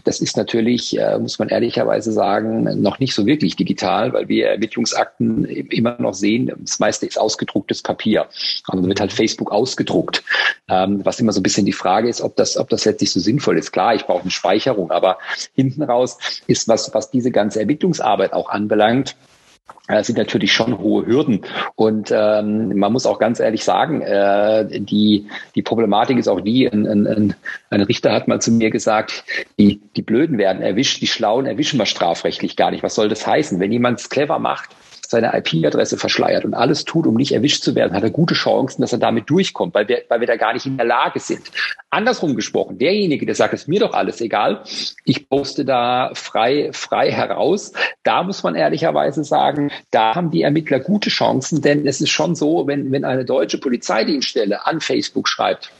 das ist natürlich, äh, muss man ehrlicherweise sagen, noch nicht so wirklich digital, weil wir Ermittlungsakten immer noch sehen, das meiste ist ausgedrucktes Papier. Also wird halt Facebook ausgedruckt. Ähm, was immer so ein bisschen die Frage ist, ob das, ob das letztlich so sinnvoll ist. Klar, ich brauche eine Speicherung, aber hinten raus ist was, was diese ganze Ermittlungsarbeit Arbeit auch anbelangt, äh, sind natürlich schon hohe Hürden. Und ähm, man muss auch ganz ehrlich sagen, äh, die, die Problematik ist auch die, ein, ein, ein Richter hat mal zu mir gesagt, die, die Blöden werden erwischt, die Schlauen erwischen wir strafrechtlich gar nicht. Was soll das heißen? Wenn jemand es clever macht, seine IP-Adresse verschleiert und alles tut, um nicht erwischt zu werden, hat er gute Chancen, dass er damit durchkommt, weil wir, weil wir da gar nicht in der Lage sind. Andersrum gesprochen, derjenige, der sagt, es mir doch alles egal, ich poste da frei, frei heraus, da muss man ehrlicherweise sagen, da haben die Ermittler gute Chancen, denn es ist schon so, wenn, wenn eine deutsche Polizeidienststelle an Facebook schreibt,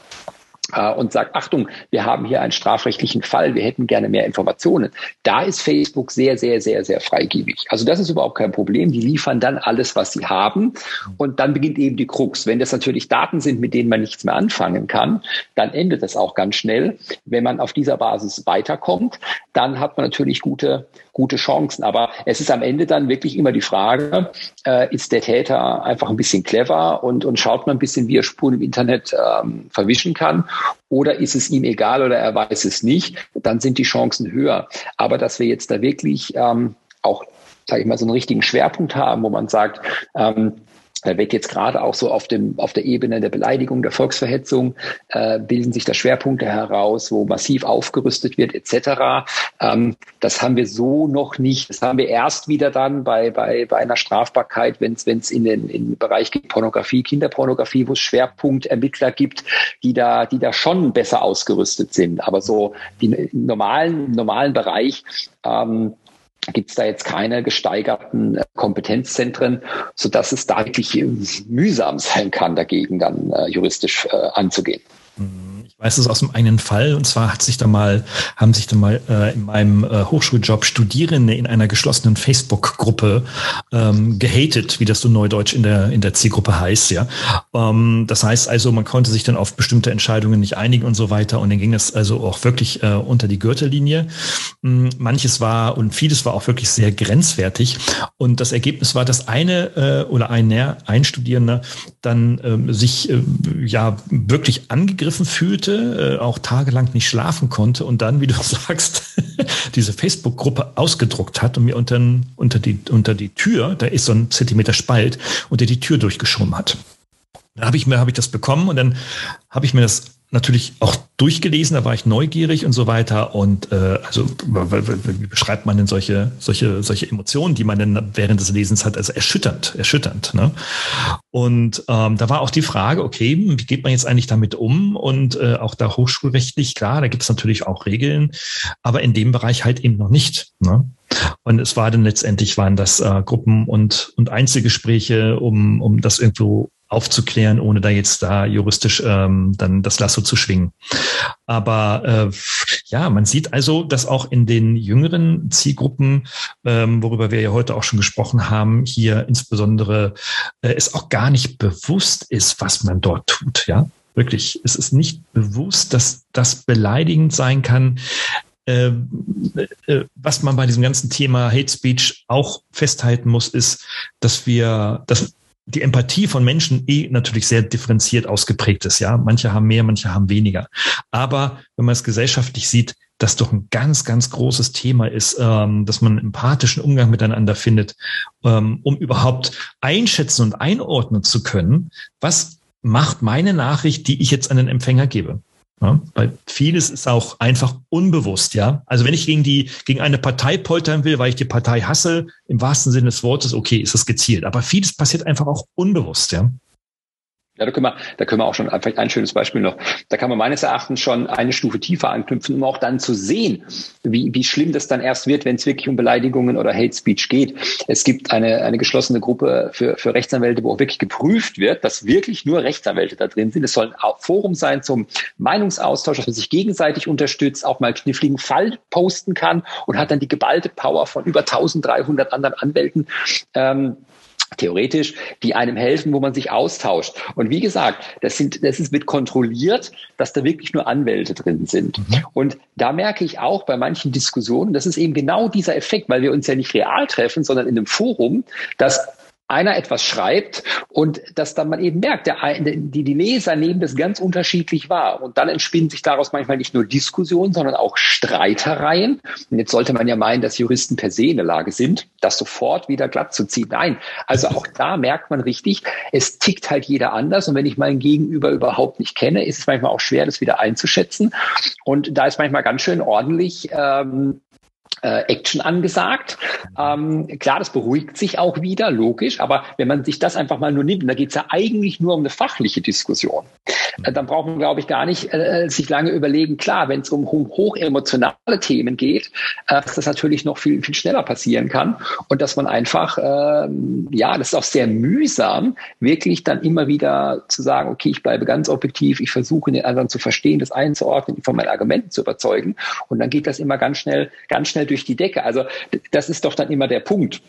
und sagt, Achtung, wir haben hier einen strafrechtlichen Fall, wir hätten gerne mehr Informationen. Da ist Facebook sehr, sehr, sehr, sehr freigebig. Also das ist überhaupt kein Problem. Die liefern dann alles, was sie haben. Und dann beginnt eben die Krux. Wenn das natürlich Daten sind, mit denen man nichts mehr anfangen kann, dann endet das auch ganz schnell. Wenn man auf dieser Basis weiterkommt, dann hat man natürlich gute, gute Chancen. Aber es ist am Ende dann wirklich immer die Frage, äh, ist der Täter einfach ein bisschen clever und, und schaut man ein bisschen, wie er Spuren im Internet ähm, verwischen kann oder ist es ihm egal oder er weiß es nicht, dann sind die Chancen höher. Aber dass wir jetzt da wirklich ähm, auch sage ich mal, so einen richtigen Schwerpunkt haben, wo man sagt, ähm, da wird jetzt gerade auch so auf, dem, auf der Ebene der Beleidigung, der Volksverhetzung, äh, bilden sich da Schwerpunkte heraus, wo massiv aufgerüstet wird etc. Ähm, das haben wir so noch nicht. Das haben wir erst wieder dann bei, bei, bei einer Strafbarkeit, wenn es in den, in den Bereich Pornografie, Kinderpornografie, wo es Schwerpunktermittler gibt, die da, die da schon besser ausgerüstet sind. Aber so die, im normalen, im normalen Bereich ähm, gibt es da jetzt keine gesteigerten äh, Kompetenzzentren, so dass es da wirklich mühsam sein kann, dagegen dann äh, juristisch äh, anzugehen. Mhm. Es aus dem einen Fall, und zwar hat sich da mal, haben sich da mal äh, in meinem äh, Hochschuljob Studierende in einer geschlossenen Facebook-Gruppe ähm, gehatet, wie das so neudeutsch in der, in der Zielgruppe heißt, ja. Ähm, das heißt also, man konnte sich dann auf bestimmte Entscheidungen nicht einigen und so weiter. Und dann ging es also auch wirklich äh, unter die Gürtellinie. Ähm, manches war und vieles war auch wirklich sehr grenzwertig. Und das Ergebnis war, dass eine äh, oder ein, ein Studierender dann ähm, sich äh, ja wirklich angegriffen fühlte äh, auch tagelang nicht schlafen konnte und dann, wie du *laughs* sagst, *laughs* diese Facebook-Gruppe ausgedruckt hat und mir unter, unter, die, unter die Tür, da ist so ein Zentimeter Spalt, unter die Tür durchgeschoben hat. Da habe ich mir, habe ich das bekommen und dann habe ich mir das natürlich auch durchgelesen, da war ich neugierig und so weiter. Und äh, also wie beschreibt man denn solche, solche, solche Emotionen, die man denn während des Lesens hat? Also erschütternd, erschütternd. Ne? Und ähm, da war auch die Frage, okay, wie geht man jetzt eigentlich damit um? Und äh, auch da hochschulrechtlich, klar, da gibt es natürlich auch Regeln, aber in dem Bereich halt eben noch nicht. Ne? Und es war dann letztendlich waren das äh, Gruppen und, und Einzelgespräche, um, um das irgendwo aufzuklären, ohne da jetzt da juristisch ähm, dann das Lasso zu schwingen. Aber äh, ja, man sieht also, dass auch in den jüngeren Zielgruppen, ähm, worüber wir ja heute auch schon gesprochen haben, hier insbesondere äh, es auch gar nicht bewusst ist, was man dort tut. Ja, wirklich, es ist nicht bewusst, dass das beleidigend sein kann. Äh, äh, was man bei diesem ganzen Thema Hate Speech auch festhalten muss, ist, dass wir, dass die Empathie von Menschen eh natürlich sehr differenziert ausgeprägt ist. Ja, manche haben mehr, manche haben weniger. Aber wenn man es gesellschaftlich sieht, das doch ein ganz, ganz großes Thema ist, ähm, dass man einen empathischen Umgang miteinander findet, ähm, um überhaupt einschätzen und einordnen zu können, was macht meine Nachricht, die ich jetzt an den Empfänger gebe. Ja, weil vieles ist auch einfach unbewusst, ja. Also wenn ich gegen die, gegen eine Partei poltern will, weil ich die Partei hasse, im wahrsten Sinne des Wortes, okay, ist es gezielt. Aber vieles passiert einfach auch unbewusst, ja. Ja, da können wir, da können wir auch schon vielleicht ein schönes Beispiel noch. Da kann man meines Erachtens schon eine Stufe tiefer anknüpfen, um auch dann zu sehen, wie, wie schlimm das dann erst wird, wenn es wirklich um Beleidigungen oder Hate Speech geht. Es gibt eine, eine geschlossene Gruppe für, für Rechtsanwälte, wo auch wirklich geprüft wird, dass wirklich nur Rechtsanwälte da drin sind. Es soll ein Forum sein zum Meinungsaustausch, dass man sich gegenseitig unterstützt, auch mal kniffligen Fall posten kann und hat dann die geballte Power von über 1300 anderen Anwälten. Ähm, theoretisch, die einem helfen, wo man sich austauscht. Und wie gesagt, das sind, das ist mit kontrolliert, dass da wirklich nur Anwälte drin sind. Mhm. Und da merke ich auch bei manchen Diskussionen, das ist eben genau dieser Effekt, weil wir uns ja nicht real treffen, sondern in einem Forum, dass einer etwas schreibt und dass dann man eben merkt, der, die, die Leser nehmen das ganz unterschiedlich wahr. Und dann entspinnen sich daraus manchmal nicht nur Diskussionen, sondern auch Streitereien. Und jetzt sollte man ja meinen, dass Juristen per se in der Lage sind, das sofort wieder glatt zu ziehen. Nein, also auch da merkt man richtig, es tickt halt jeder anders. Und wenn ich mein Gegenüber überhaupt nicht kenne, ist es manchmal auch schwer, das wieder einzuschätzen. Und da ist manchmal ganz schön ordentlich ähm, äh, Action angesagt. Ähm, klar, das beruhigt sich auch wieder, logisch, aber wenn man sich das einfach mal nur nimmt, da geht es ja eigentlich nur um eine fachliche Diskussion, äh, dann braucht man, glaube ich, gar nicht äh, sich lange überlegen. Klar, wenn es um hochemotionale Themen geht, äh, dass das natürlich noch viel, viel schneller passieren kann und dass man einfach, äh, ja, das ist auch sehr mühsam, wirklich dann immer wieder zu sagen, okay, ich bleibe ganz objektiv, ich versuche den anderen zu verstehen, das einzuordnen, von meinen Argumenten zu überzeugen und dann geht das immer ganz schnell, ganz schnell durch die Decke. Also das ist doch dann immer der Punkt.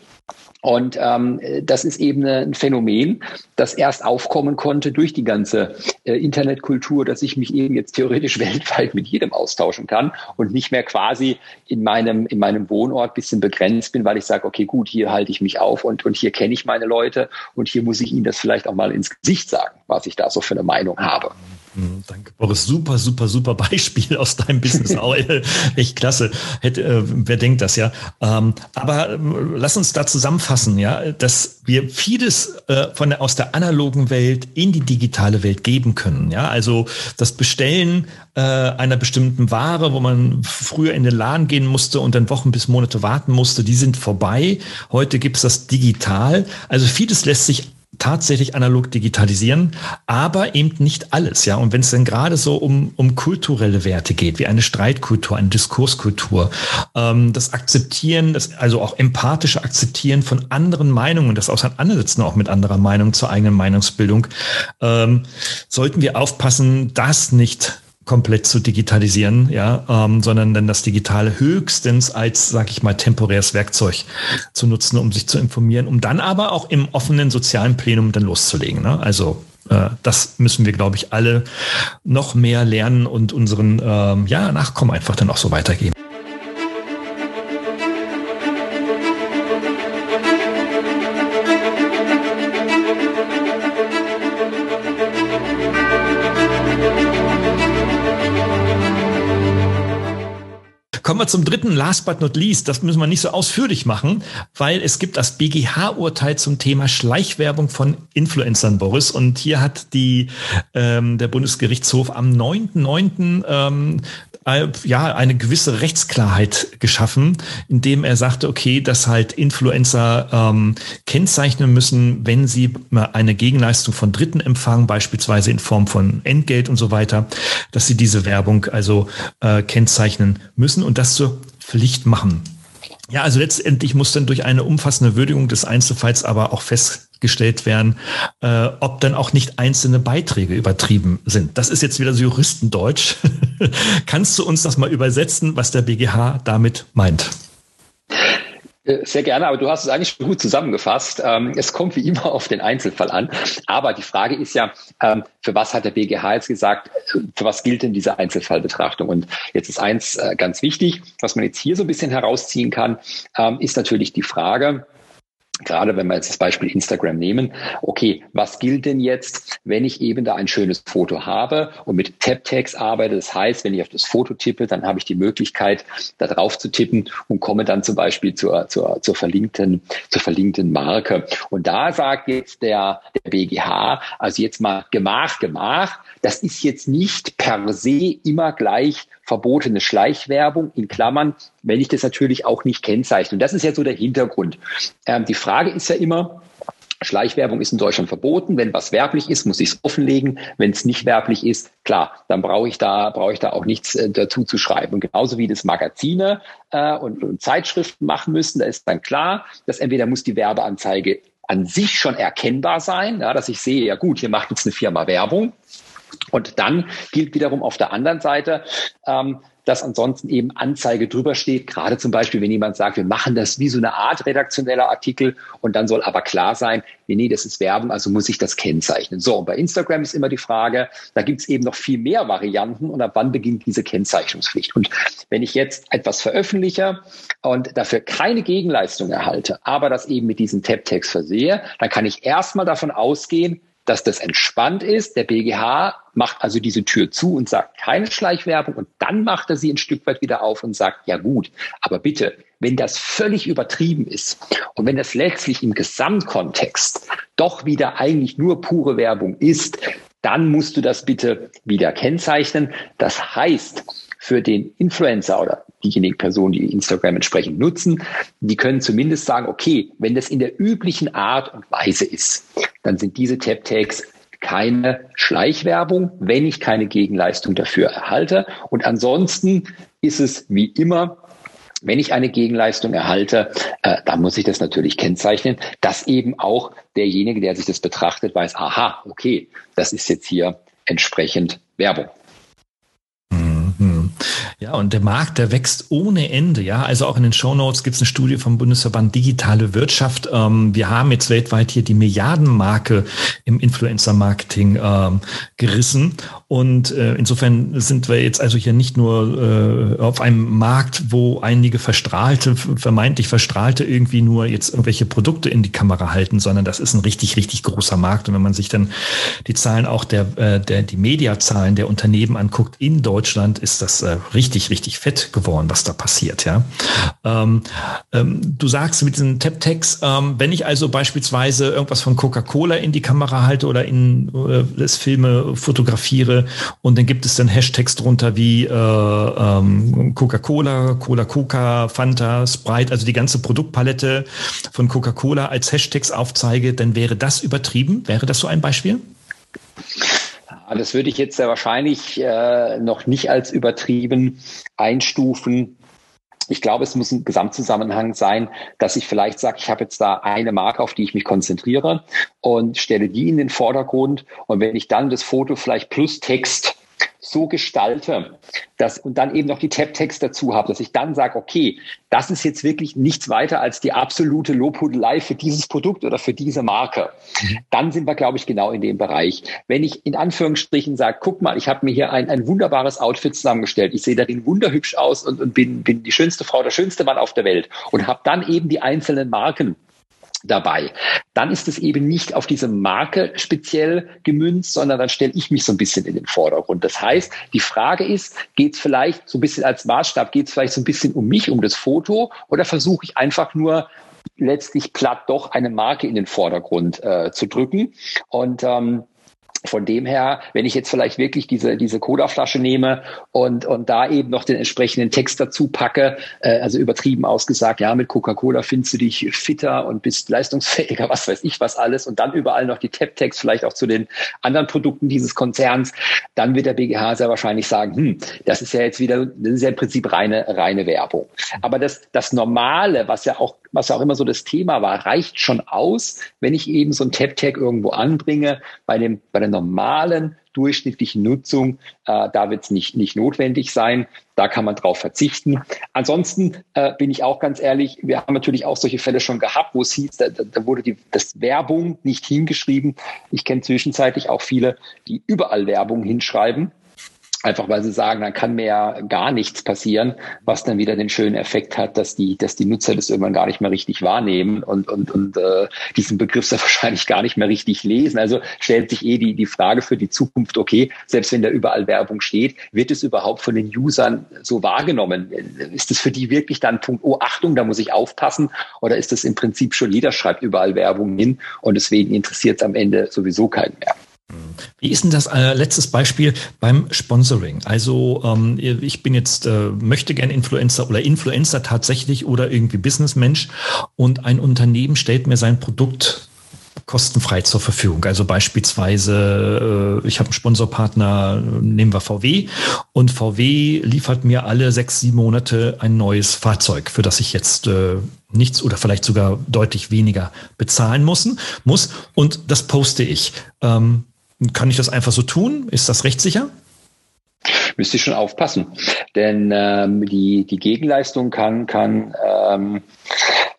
Und ähm, das ist eben ein Phänomen, das erst aufkommen konnte durch die ganze äh, Internetkultur, dass ich mich eben jetzt theoretisch *laughs* weltweit mit jedem austauschen kann und nicht mehr quasi in meinem, in meinem Wohnort bisschen begrenzt bin, weil ich sage, okay, gut, hier halte ich mich auf und, und hier kenne ich meine Leute und hier muss ich ihnen das vielleicht auch mal ins Gesicht sagen, was ich da so für eine Meinung habe. Hm, danke, Boris. Super, super, super *laughs* Beispiel aus deinem Business. Echt klasse. Hätte, äh, wer denkt das ja? Ähm, aber äh, lass uns da zusammenfassen, ja, dass wir vieles äh, von der, aus der analogen Welt in die digitale Welt geben können. Ja, also das Bestellen äh, einer bestimmten Ware, wo man früher in den Laden gehen musste und dann Wochen bis Monate warten musste, die sind vorbei. Heute gibt's das digital. Also vieles lässt sich tatsächlich analog digitalisieren, aber eben nicht alles, ja. Und wenn es dann gerade so um, um kulturelle Werte geht, wie eine Streitkultur, eine Diskurskultur, ähm, das Akzeptieren, das, also auch empathische Akzeptieren von anderen Meinungen, das Auseinandersetzen auch mit anderer Meinung zur eigenen Meinungsbildung, ähm, sollten wir aufpassen, dass nicht komplett zu digitalisieren, ja, ähm, sondern dann das Digitale höchstens als, sag ich mal, temporäres Werkzeug zu nutzen, um sich zu informieren, um dann aber auch im offenen sozialen Plenum dann loszulegen. Ne? Also äh, das müssen wir, glaube ich, alle noch mehr lernen und unseren ähm, ja, Nachkommen einfach dann auch so weitergeben. Kommen wir zum dritten, last but not least. Das müssen wir nicht so ausführlich machen, weil es gibt das BGH-Urteil zum Thema Schleichwerbung von Influencern, Boris. Und hier hat die, ähm, der Bundesgerichtshof am 9.9. Ähm, äh, ja, eine gewisse Rechtsklarheit geschaffen, indem er sagte, okay, dass halt Influencer ähm, kennzeichnen müssen, wenn sie eine Gegenleistung von Dritten empfangen, beispielsweise in Form von Entgelt und so weiter, dass sie diese Werbung also äh, kennzeichnen müssen und das zur Pflicht machen. Ja, also letztendlich muss dann durch eine umfassende Würdigung des Einzelfalls aber auch festgestellt werden, äh, ob dann auch nicht einzelne Beiträge übertrieben sind. Das ist jetzt wieder so Juristendeutsch. *laughs* Kannst du uns das mal übersetzen, was der BGH damit meint? Äh, sehr gerne, aber du hast es eigentlich gut zusammengefasst. Ähm, es kommt wie immer auf den Einzelfall an. Aber die Frage ist ja, ähm, für was hat der BGH jetzt gesagt, für was gilt denn diese Einzelfallbetrachtung? Und jetzt ist eins äh, ganz wichtig, was man jetzt hier so ein bisschen herausziehen kann, ähm, ist natürlich die Frage, gerade wenn wir jetzt das Beispiel Instagram nehmen, okay, was gilt denn jetzt, wenn ich eben da ein schönes Foto habe und mit Tap-Tags arbeite? Das heißt, wenn ich auf das Foto tippe, dann habe ich die Möglichkeit, da drauf zu tippen und komme dann zum Beispiel zur, zur, zur verlinkten, zur verlinkten Marke. Und da sagt jetzt der, der BGH, also jetzt mal Gemach, Gemach, das ist jetzt nicht per se immer gleich verbotene Schleichwerbung in Klammern, wenn ich das natürlich auch nicht kennzeichne. Und das ist ja so der Hintergrund. Ähm, die Frage ist ja immer, Schleichwerbung ist in Deutschland verboten. Wenn was werblich ist, muss ich es offenlegen. Wenn es nicht werblich ist, klar, dann brauche ich da brauche ich da auch nichts äh, dazu zu schreiben. Und genauso wie das Magazine äh, und, und Zeitschriften machen müssen, da ist dann klar, dass entweder muss die Werbeanzeige an sich schon erkennbar sein, ja, dass ich sehe, ja gut, hier macht jetzt eine Firma Werbung. Und dann gilt wiederum auf der anderen Seite, ähm, dass ansonsten eben Anzeige drüber steht. Gerade zum Beispiel, wenn jemand sagt, wir machen das wie so eine Art redaktioneller Artikel und dann soll aber klar sein, nee, nee, das ist Werbung, also muss ich das kennzeichnen. So, und bei Instagram ist immer die Frage, da gibt es eben noch viel mehr Varianten und ab wann beginnt diese Kennzeichnungspflicht. Und wenn ich jetzt etwas veröffentliche und dafür keine Gegenleistung erhalte, aber das eben mit diesen Tab-Tags versehe, dann kann ich erstmal davon ausgehen, dass das entspannt ist. Der BGH macht also diese Tür zu und sagt keine Schleichwerbung und dann macht er sie ein Stück weit wieder auf und sagt, ja gut, aber bitte, wenn das völlig übertrieben ist und wenn das letztlich im Gesamtkontext doch wieder eigentlich nur pure Werbung ist, dann musst du das bitte wieder kennzeichnen. Das heißt, für den Influencer oder diejenigen Personen, die Instagram entsprechend nutzen, die können zumindest sagen, okay, wenn das in der üblichen Art und Weise ist, dann sind diese Tap-Tags keine Schleichwerbung, wenn ich keine Gegenleistung dafür erhalte. Und ansonsten ist es wie immer wenn ich eine Gegenleistung erhalte, äh, dann muss ich das natürlich kennzeichnen, dass eben auch derjenige, der sich das betrachtet, weiß, aha, okay, das ist jetzt hier entsprechend Werbung. 嗯。Ja, und der Markt, der wächst ohne Ende. Ja, also auch in den Show Notes gibt es eine Studie vom Bundesverband Digitale Wirtschaft. Ähm, wir haben jetzt weltweit hier die Milliardenmarke im Influencer-Marketing ähm, gerissen. Und äh, insofern sind wir jetzt also hier nicht nur äh, auf einem Markt, wo einige verstrahlte, vermeintlich verstrahlte irgendwie nur jetzt irgendwelche Produkte in die Kamera halten, sondern das ist ein richtig, richtig großer Markt. Und wenn man sich dann die Zahlen auch der, äh, der die Mediazahlen der Unternehmen anguckt in Deutschland, ist das äh, richtig richtig, richtig fett geworden, was da passiert, ja. Ähm, ähm, du sagst mit diesen Tap-Tags, ähm, wenn ich also beispielsweise irgendwas von Coca-Cola in die Kamera halte oder in äh, das Filme fotografiere und dann gibt es dann Hashtags drunter wie äh, ähm, Coca-Cola, Cola-Coca, Fanta, Sprite, also die ganze Produktpalette von Coca-Cola als Hashtags aufzeige, dann wäre das übertrieben? Wäre das so ein Beispiel? Das würde ich jetzt sehr wahrscheinlich äh, noch nicht als übertrieben einstufen. Ich glaube, es muss ein Gesamtzusammenhang sein, dass ich vielleicht sage, ich habe jetzt da eine Marke, auf die ich mich konzentriere und stelle die in den Vordergrund. Und wenn ich dann das Foto vielleicht plus Text so gestalte, dass und dann eben noch die Tab-Text dazu habe, dass ich dann sage, okay, das ist jetzt wirklich nichts weiter als die absolute Lobhudelei für dieses Produkt oder für diese Marke. Mhm. Dann sind wir, glaube ich, genau in dem Bereich. Wenn ich in Anführungsstrichen sage, guck mal, ich habe mir hier ein, ein wunderbares Outfit zusammengestellt, ich sehe darin wunderhübsch aus und, und bin, bin die schönste Frau, der schönste Mann auf der Welt und habe dann eben die einzelnen Marken dabei. Dann ist es eben nicht auf diese Marke speziell gemünzt, sondern dann stelle ich mich so ein bisschen in den Vordergrund. Das heißt, die Frage ist, geht es vielleicht so ein bisschen als Maßstab, geht es vielleicht so ein bisschen um mich, um das Foto oder versuche ich einfach nur letztlich platt doch eine Marke in den Vordergrund äh, zu drücken? Und ähm, von dem her, wenn ich jetzt vielleicht wirklich diese, diese Cola-Flasche nehme und, und da eben noch den entsprechenden Text dazu packe, äh, also übertrieben ausgesagt, ja, mit Coca-Cola findest du dich fitter und bist leistungsfähiger, *laughs* was weiß ich was alles und dann überall noch die Tab-Text vielleicht auch zu den anderen Produkten dieses Konzerns, dann wird der BGH sehr wahrscheinlich sagen, hm, das ist ja jetzt wieder, das ist ja im Prinzip reine, reine Werbung. Aber das, das Normale, was ja auch was auch immer so das Thema war, reicht schon aus, wenn ich eben so ein Tap-Tag irgendwo anbringe. Bei, dem, bei der normalen durchschnittlichen Nutzung, äh, da wird es nicht, nicht notwendig sein. Da kann man drauf verzichten. Ansonsten äh, bin ich auch ganz ehrlich, wir haben natürlich auch solche Fälle schon gehabt, wo es hieß, da, da wurde die das Werbung nicht hingeschrieben. Ich kenne zwischenzeitlich auch viele, die überall Werbung hinschreiben Einfach weil sie sagen, dann kann mehr gar nichts passieren, was dann wieder den schönen Effekt hat, dass die, dass die Nutzer das irgendwann gar nicht mehr richtig wahrnehmen und, und, und äh, diesen Begriff sehr *laughs* wahrscheinlich gar nicht mehr richtig lesen. Also stellt sich eh die, die Frage für die Zukunft, okay, selbst wenn da überall Werbung steht, wird es überhaupt von den Usern so wahrgenommen? Ist es für die wirklich dann Punkt, oh Achtung, da muss ich aufpassen? Oder ist das im Prinzip schon, jeder schreibt überall Werbung hin und deswegen interessiert es am Ende sowieso keinen mehr? Wie ist denn das äh, letztes Beispiel beim Sponsoring? Also ähm, ich bin jetzt äh, möchte gern Influencer oder Influencer tatsächlich oder irgendwie Businessmensch und ein Unternehmen stellt mir sein Produkt kostenfrei zur Verfügung. Also beispielsweise, äh, ich habe einen Sponsorpartner, nehmen wir VW, und VW liefert mir alle sechs, sieben Monate ein neues Fahrzeug, für das ich jetzt äh, nichts oder vielleicht sogar deutlich weniger bezahlen muss. muss und das poste ich. Ähm, kann ich das einfach so tun? Ist das rechtssicher? Müsste ich schon aufpassen, denn ähm, die, die Gegenleistung kann, kann ähm,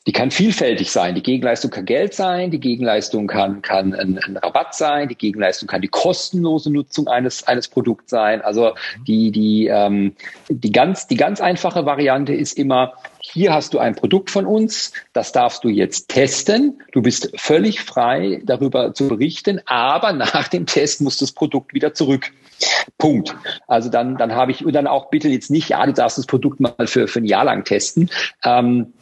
die kann vielfältig sein. Die Gegenleistung kann Geld sein, die Gegenleistung kann, kann ein, ein, Rabatt sein, die Gegenleistung kann die kostenlose Nutzung eines, eines Produkts sein. Also die, die, ähm, die, ganz, die ganz einfache Variante ist immer, hier hast du ein Produkt von uns, das darfst du jetzt testen. Du bist völlig frei, darüber zu berichten, aber nach dem Test muss das Produkt wieder zurück. Punkt. Also dann, dann habe ich, und dann auch bitte jetzt nicht, ja, du darfst das Produkt mal für, für ein Jahr lang testen. Ähm, äh,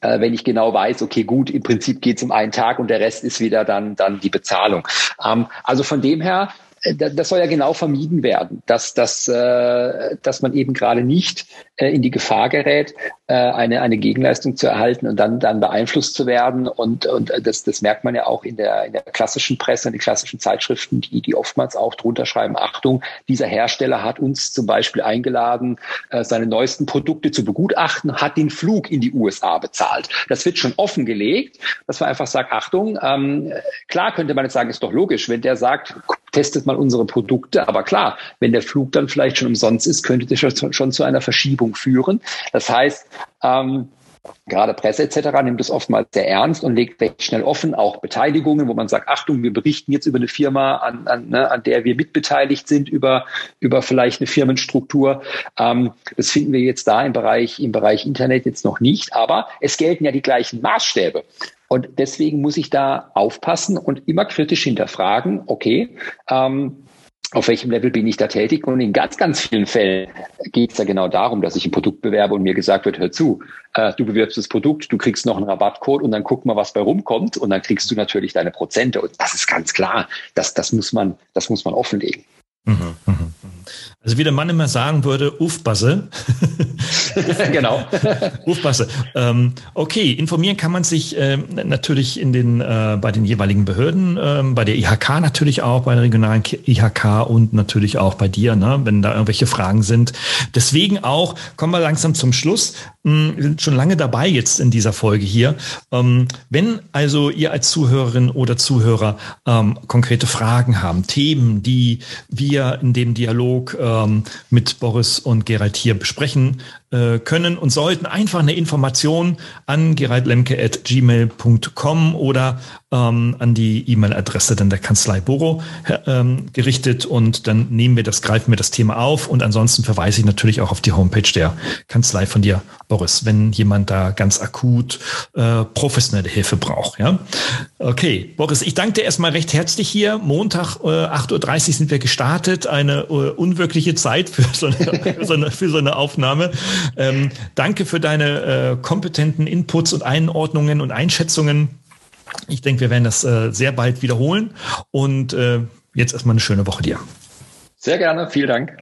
wenn ich genau weiß, okay, gut, im Prinzip geht es um einen Tag und der Rest ist wieder dann, dann die Bezahlung. Ähm, also von dem her, das soll ja genau vermieden werden, dass, dass, äh, dass man eben gerade nicht äh, in die Gefahr gerät, äh, eine, eine Gegenleistung zu erhalten und dann, dann beeinflusst zu werden. Und, und das, das merkt man ja auch in der, in der klassischen Presse, in den klassischen Zeitschriften, die, die oftmals auch drunter schreiben, Achtung, dieser Hersteller hat uns zum Beispiel eingeladen, seine neuesten Produkte zu begutachten, hat den Flug in die USA bezahlt. Das wird schon offengelegt, dass man einfach sagt, Achtung, ähm, klar könnte man jetzt sagen, ist doch logisch, wenn der sagt, testet mal unsere Produkte. Aber klar, wenn der Flug dann vielleicht schon umsonst ist, könnte das schon, zu einer Verschiebung führen. Das heißt, ähm, Gerade Presse etc. nimmt es oftmals sehr ernst und legt recht schnell offen, auch Beteiligungen, wo man sagt, Achtung, wir berichten jetzt über eine Firma, an, an, ne, an der wir mitbeteiligt sind, über, über vielleicht eine Firmenstruktur. Ähm, das finden wir jetzt da im Bereich, im Bereich Internet jetzt noch nicht, aber es gelten ja die gleichen Maßstäbe. Und deswegen muss ich da aufpassen und immer kritisch hinterfragen, okay, ähm, auf welchem Level bin ich da tätig? Und in ganz, ganz vielen Fällen geht es ja genau darum, dass ich ein Produkt bewerbe und mir gesagt wird, hör zu, äh, du bewirbst das Produkt, du kriegst noch einen Rabattcode und dann guck mal, was bei rumkommt und dann kriegst du natürlich deine Prozente. Und das ist ganz klar, das, das, muss, man, das muss man offenlegen. Mhm, mh, mh. Also wie der Mann immer sagen würde, Ufbasse. *laughs* genau. *laughs* Ufbasse. Ähm, okay, informieren kann man sich äh, natürlich in den, äh, bei den jeweiligen Behörden, äh, bei der IHK natürlich auch, bei der regionalen IHK und natürlich auch bei dir, ne, wenn da irgendwelche Fragen sind. Deswegen auch, kommen wir langsam zum Schluss. Hm, wir sind schon lange dabei jetzt in dieser Folge hier. Ähm, wenn also ihr als Zuhörerin oder Zuhörer ähm, konkrete Fragen haben, Themen, die wir in dem Dialog äh, ähm, mit Boris und Gerald hier besprechen äh, können und sollten, einfach eine Information an geraldlemke.gmail.com oder ähm, an die E-Mail-Adresse dann der Kanzlei Boro ähm, gerichtet und dann nehmen wir das, greifen wir das Thema auf und ansonsten verweise ich natürlich auch auf die Homepage der Kanzlei von dir, Boris, wenn jemand da ganz akut äh, professionelle Hilfe braucht. Ja? Okay, Boris, ich danke dir erstmal recht herzlich hier. Montag äh, 8.30 Uhr sind wir gestartet, eine äh, unwirkliche Zeit für so eine, für so eine, für so eine Aufnahme. Ähm, danke für deine äh, kompetenten Inputs und Einordnungen und Einschätzungen. Ich denke, wir werden das äh, sehr bald wiederholen. Und äh, jetzt erstmal eine schöne Woche dir. Sehr gerne, vielen Dank.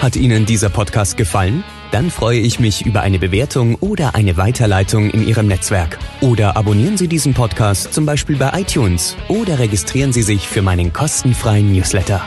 Hat Ihnen dieser Podcast gefallen? Dann freue ich mich über eine Bewertung oder eine Weiterleitung in Ihrem Netzwerk. Oder abonnieren Sie diesen Podcast zum Beispiel bei iTunes oder registrieren Sie sich für meinen kostenfreien Newsletter.